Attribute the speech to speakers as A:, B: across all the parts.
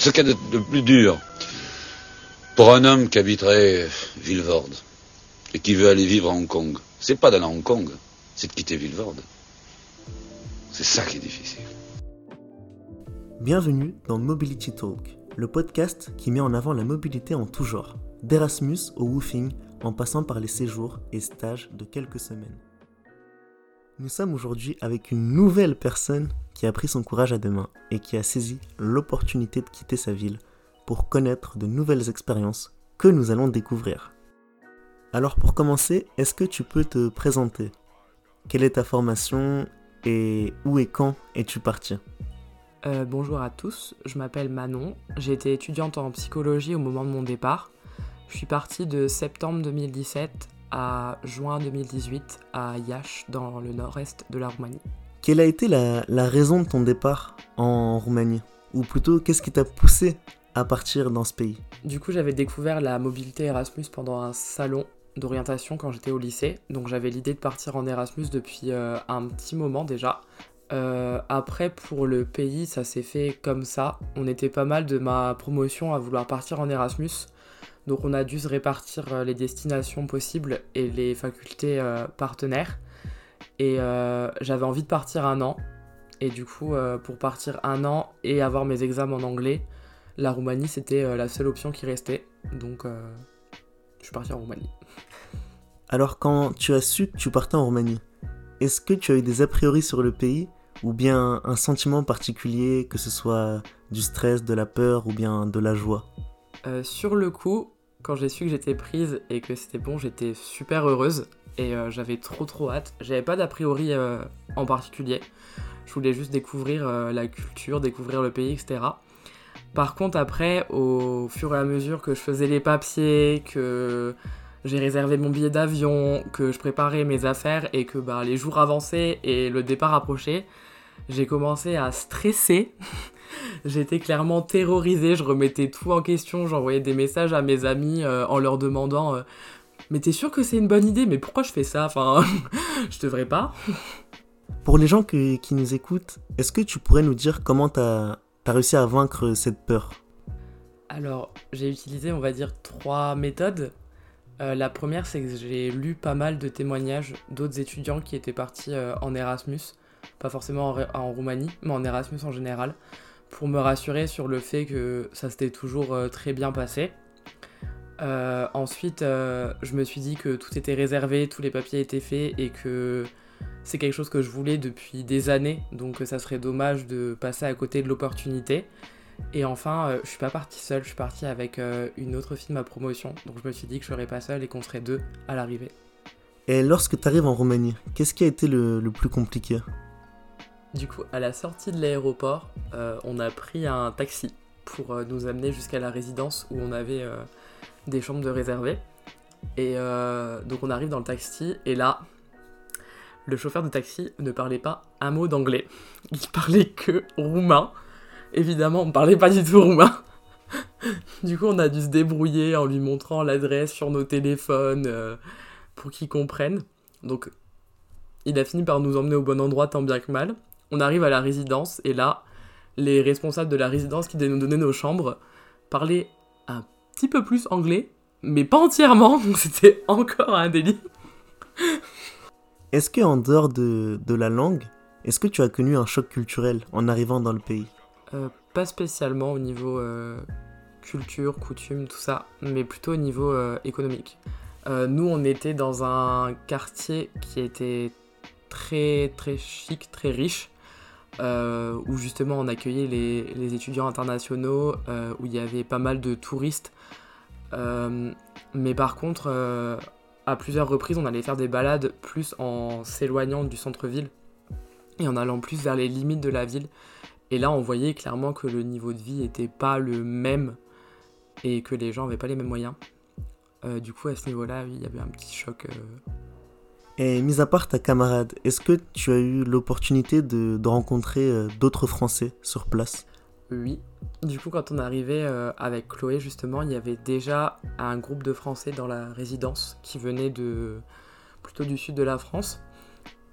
A: Ce qu'il y a de, plus dur pour un homme qui habiterait Villevorde et qui veut aller vivre à Hong Kong, c'est pas d'aller à Hong Kong, c'est de quitter Villevorde. C'est ça qui est difficile.
B: Bienvenue dans Mobility Talk, le podcast qui met en avant la mobilité en tout genre, d'Erasmus au woofing, en passant par les séjours et stages de quelques semaines. Nous sommes aujourd'hui avec une nouvelle personne qui a pris son courage à deux mains et qui a saisi l'opportunité de quitter sa ville pour connaître de nouvelles expériences que nous allons découvrir. Alors pour commencer, est-ce que tu peux te présenter? Quelle est ta formation et où et quand es-tu parti?
C: Euh, Bonjour à tous, je m'appelle Manon, j'ai été étudiante en psychologie au moment de mon départ. Je suis partie de septembre 2017 à juin 2018 à Iași, dans le nord-est de la Roumanie.
B: Quelle a été la, raison de ton départ en Roumanie? Ou plutôt, qu'est-ce qui t'a poussé à partir dans ce pays?
C: Du coup, j'avais découvert la mobilité Erasmus pendant un salon d'orientation quand j'étais au lycée. Donc j'avais l'idée de partir en Erasmus depuis euh, un petit moment déjà. Euh, après, pour le pays, ça s'est fait comme ça. On était pas mal de ma promotion à vouloir partir en Erasmus. Donc on a dû se répartir euh, les destinations possibles et les facultés euh, partenaires. Et euh, j'avais envie de partir un an. Et du coup, pour partir un an et avoir mes examens en anglais, la Roumanie c'était la seule option qui restait. Donc je suis parti en Roumanie.
B: Alors quand tu as su que tu partais en Roumanie, est-ce que tu as eu des a priori sur le pays ou bien un sentiment particulier, que ce soit du stress, de la peur ou bien de la joie?
C: Sur le coup, quand j'ai su que j'étais prise et que c'était bon, j'étais super heureuse et euh, j'avais trop trop hâte. J'avais pas d'a priori euh, en particulier. Je voulais juste découvrir euh, la culture, découvrir le pays, etc. Par contre, après, au fur et à mesure que je faisais les papiers, que j'ai réservé mon billet d'avion, que je préparais mes affaires et que bah, les jours avançaient et le départ approchait, j'ai commencé à stresser. J'étais clairement terrorisée, je remettais tout en question, j'envoyais des messages à mes amis euh, en leur demandant euh, Mais t'es sûr que c'est une bonne idée? Mais pourquoi je fais ça? Enfin, je devrais pas.
B: Pour les gens qui nous écoutent, est-ce que tu pourrais nous dire comment t'as as réussi à vaincre cette peur?
C: Alors, j'ai utilisé, on va dire, trois méthodes. Euh, la première, c'est que j'ai lu pas mal de témoignages d'autres étudiants qui étaient partis en Erasmus, pas forcément en, Roumanie, mais en Erasmus en général pour me rassurer sur le fait que ça s'était toujours euh, très bien passé. Euh, ensuite, euh, je me suis dit que tout était réservé, tous les papiers étaient faits et que c'est quelque chose que je voulais depuis des années, donc ça serait dommage de passer à côté de l'opportunité. Et enfin, je suis pas partie seule, je suis partie avec une autre fille de ma promotion, donc je me suis dit que je serais pas seule et qu'on serait deux à l'arrivée.
B: Et lorsque tu arrives en Roumanie, qu'est-ce qui a été le plus compliqué?
C: Du coup, à la sortie de l'aéroport, euh, on a pris un taxi pour euh, nous amener jusqu'à la résidence où on avait euh, des chambres de réservées. Et donc on arrive dans le taxi et là, le chauffeur de taxi ne parlait pas un mot d'anglais. Il parlait que roumain. Évidemment, on ne parlait pas du tout roumain. du coup, on a dû se débrouiller en lui montrant l'adresse sur nos téléphones pour qu'il comprenne. Donc, il a fini par nous emmener au bon endroit tant bien que mal. On arrive à la résidence et là, les responsables de la résidence qui nous donnaient nos chambres parlaient un petit peu plus anglais, mais pas entièrement, donc c'était encore un délit.
B: Est-ce que en dehors de, la langue, est-ce que tu as connu un choc culturel en arrivant dans le pays?
C: Euh, Pas spécialement au niveau euh, culture, coutume, tout ça, mais plutôt au niveau euh, économique. nous, on était dans un quartier qui était très très chic, très riche, euh, où justement on accueillait les, étudiants internationaux, euh, où il y avait pas mal de touristes. Euh, mais par contre, à plusieurs reprises, on allait faire des balades plus en s'éloignant du centre-ville et en allant plus vers les limites de la ville. Et là, on voyait clairement que le niveau de vie n'était pas le même et que les gens n'avaient pas les mêmes moyens. du coup, à ce niveau-là, il y avait un petit choc
B: et mis à part ta camarade, est-ce que tu as eu l'opportunité de, rencontrer euh, d'autres Français sur place?
C: Oui. Du coup, quand on est arrivé euh, avec Chloé, justement, il y avait déjà un groupe de Français dans la résidence qui venait de plutôt du sud de la France.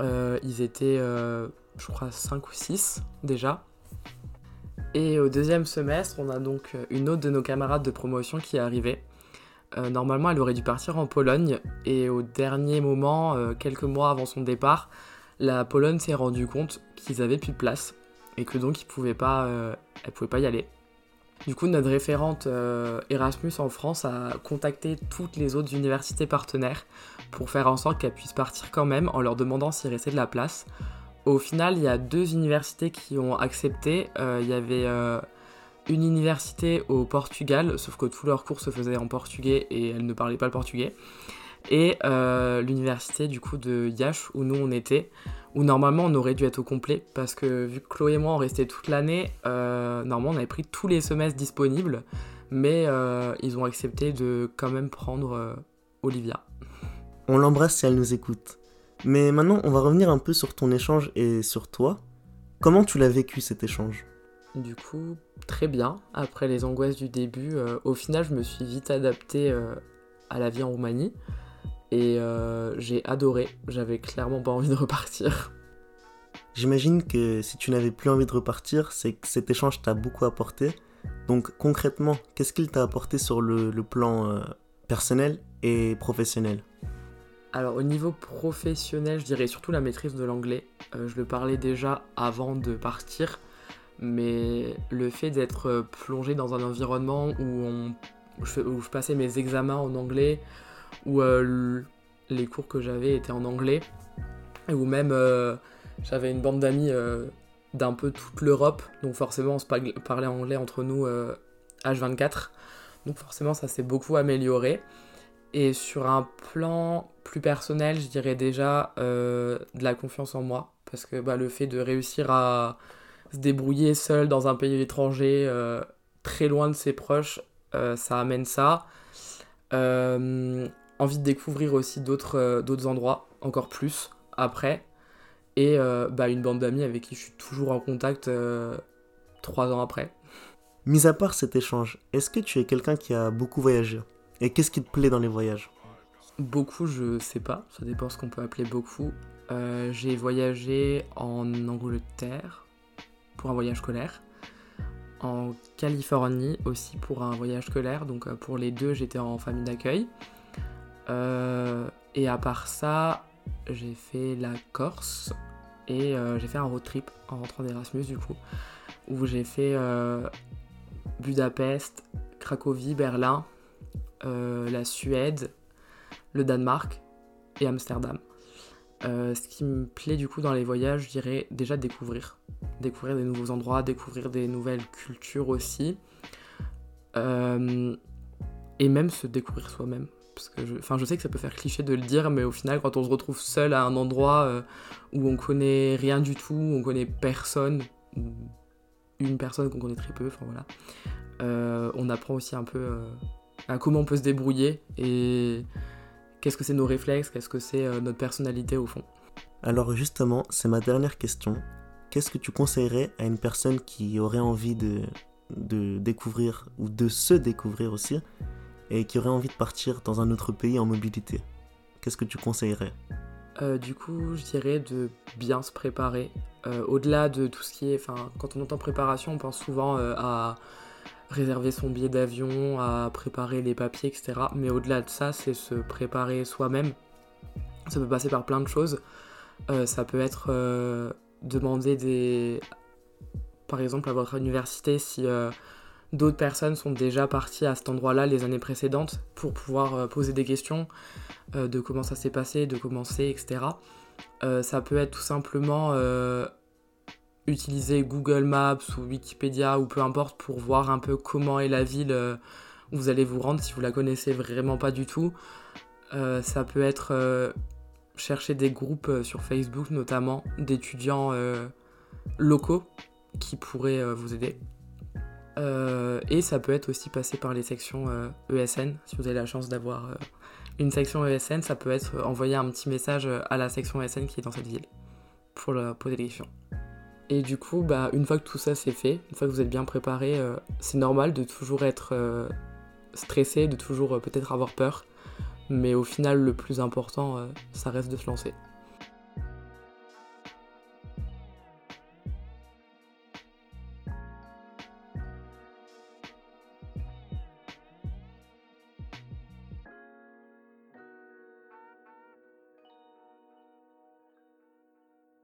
C: Euh, ils étaient, je crois, 5 ou 6 déjà. Et au deuxième semestre, on a donc une autre de nos camarades de promotion qui est arrivée. Euh, normalement, elle aurait dû partir en Pologne et au dernier moment, euh, quelques mois avant son départ, la Pologne s'est rendu compte qu'ils avaient plus de place et que donc ils pouvaient pas, euh, elle pouvait pas y aller. Du coup, notre référente Erasmus en France a contacté toutes les autres universités partenaires pour faire en sorte qu'elle puisse partir quand même en leur demandant s'il restait de la place. Au final, il y a deux universités qui ont accepté. Il y avait une université au Portugal, sauf que tous leurs cours se faisaient en portugais et elles ne parlaient pas le portugais. Et euh, l'université du coup de Yash où nous on était, où normalement on aurait dû être au complet parce que vu que Chloé et moi on restait toute l'année, euh, normalement on avait pris tous les semestres disponibles, mais euh, ils ont accepté de quand même prendre Olivia.
B: On l'embrasse si elle nous écoute. Mais maintenant on va revenir un peu sur ton échange et sur toi. Comment tu l'as vécu cet échange?
C: Du coup, très bien. Après les angoisses du début, euh, au final, je me suis vite adapté euh, à la vie en Roumanie. Et euh, j'ai adoré. J'avais clairement pas envie de repartir.
B: J'imagine que si tu n'avais plus envie de repartir, c'est que cet échange t'a beaucoup apporté. Donc concrètement, qu'est-ce qu'il t'a apporté sur le, le plan personnel et professionnel?
C: Alors au niveau professionnel, je dirais surtout la maîtrise de l'anglais. je le parlais déjà avant de partir, mais le fait d'être euh, plongé dans un environnement où, je, passais mes examens en anglais, où euh, les cours que j'avais étaient en anglais, et où même euh, j'avais une bande d'amis d'un peu toute l'Europe, donc forcément on se parlait anglais entre nous H24, donc forcément ça s'est beaucoup amélioré. Et sur un plan plus personnel, je dirais déjà de la confiance en moi, parce que bah, le fait de réussir à se débrouiller seul dans un pays étranger, euh, très loin de ses proches, euh, ça amène ça. Euh, envie de découvrir aussi d'autres d'autres endroits, encore plus, après. Et bah, une bande d'amis avec qui je suis toujours en contact trois ans après.
B: Mis à part cet échange, est-ce que tu es quelqu'un qui a beaucoup voyagé? Et qu'est-ce qui te plaît dans les voyages?
C: Beaucoup, je sais pas, ça dépend ce qu'on peut appeler beaucoup. j'ai voyagé en Angleterre, pour un voyage scolaire. En Californie aussi pour un voyage scolaire. Donc euh, pour les deux, j'étais en famille d'accueil. Euh, et à part ça, j'ai fait la Corse et euh, j'ai fait un road trip en rentrant d'Erasmus du coup, où j'ai fait Budapest, Cracovie, Berlin, la Suède, le Danemark et Amsterdam. ce qui me plaît du coup dans les voyages, je dirais déjà découvrir découvrir des nouveaux endroits, découvrir des nouvelles cultures aussi. Euh, et même se découvrir soi-même. Parce que je, je sais que ça peut faire cliché de le dire, mais au final, quand on se retrouve seul à un endroit euh, où on connaît rien du tout, où on connaît personne, une personne qu'on connaît très peu, enfin voilà, euh, on apprend aussi un peu à comment on peut se débrouiller et qu'est-ce que c'est nos réflexes, qu'est-ce que c'est notre personnalité au fond.
B: Alors justement, c'est ma dernière question qu'est-ce que tu conseillerais à une personne qui aurait envie de, de découvrir ou de se découvrir aussi et qui aurait envie de partir dans un autre pays en mobilité? Qu'est-ce que tu conseillerais?
C: Euh, Du coup, je dirais de bien se préparer. Euh, au-delà de tout ce qui est. Enfin, quand on entend préparation, on pense souvent euh, à réserver son billet d'avion, à préparer les papiers, etc. Mais au-delà de ça, c'est se préparer soi-même. Ça peut passer par plein de choses. ça peut être demander des. Par exemple, à votre université, si euh, d'autres personnes sont déjà parties à cet endroit-là les années précédentes pour pouvoir euh, poser des questions euh, de comment ça s'est passé, de comment c'est, etc. ça peut être tout simplement utiliser Google Maps ou Wikipédia ou peu importe pour voir un peu comment est la ville où vous allez vous rendre si vous la connaissez vraiment pas du tout. ça peut être chercher des groupes euh, sur Facebook notamment d'étudiants euh, locaux qui pourraient euh, vous aider. et ça peut être aussi passer par les sections ESN. E si vous avez la chance d'avoir une section ESN, ça peut être envoyer un petit message à la section ESN qui est dans cette ville pour leur poser des questions. Et du coup, bah, une fois que tout ça c'est fait, une fois que vous êtes bien préparé, c'est normal de toujours être stressé, de toujours peut-être avoir peur. Mais au final, le plus important, euh, ça reste de se lancer.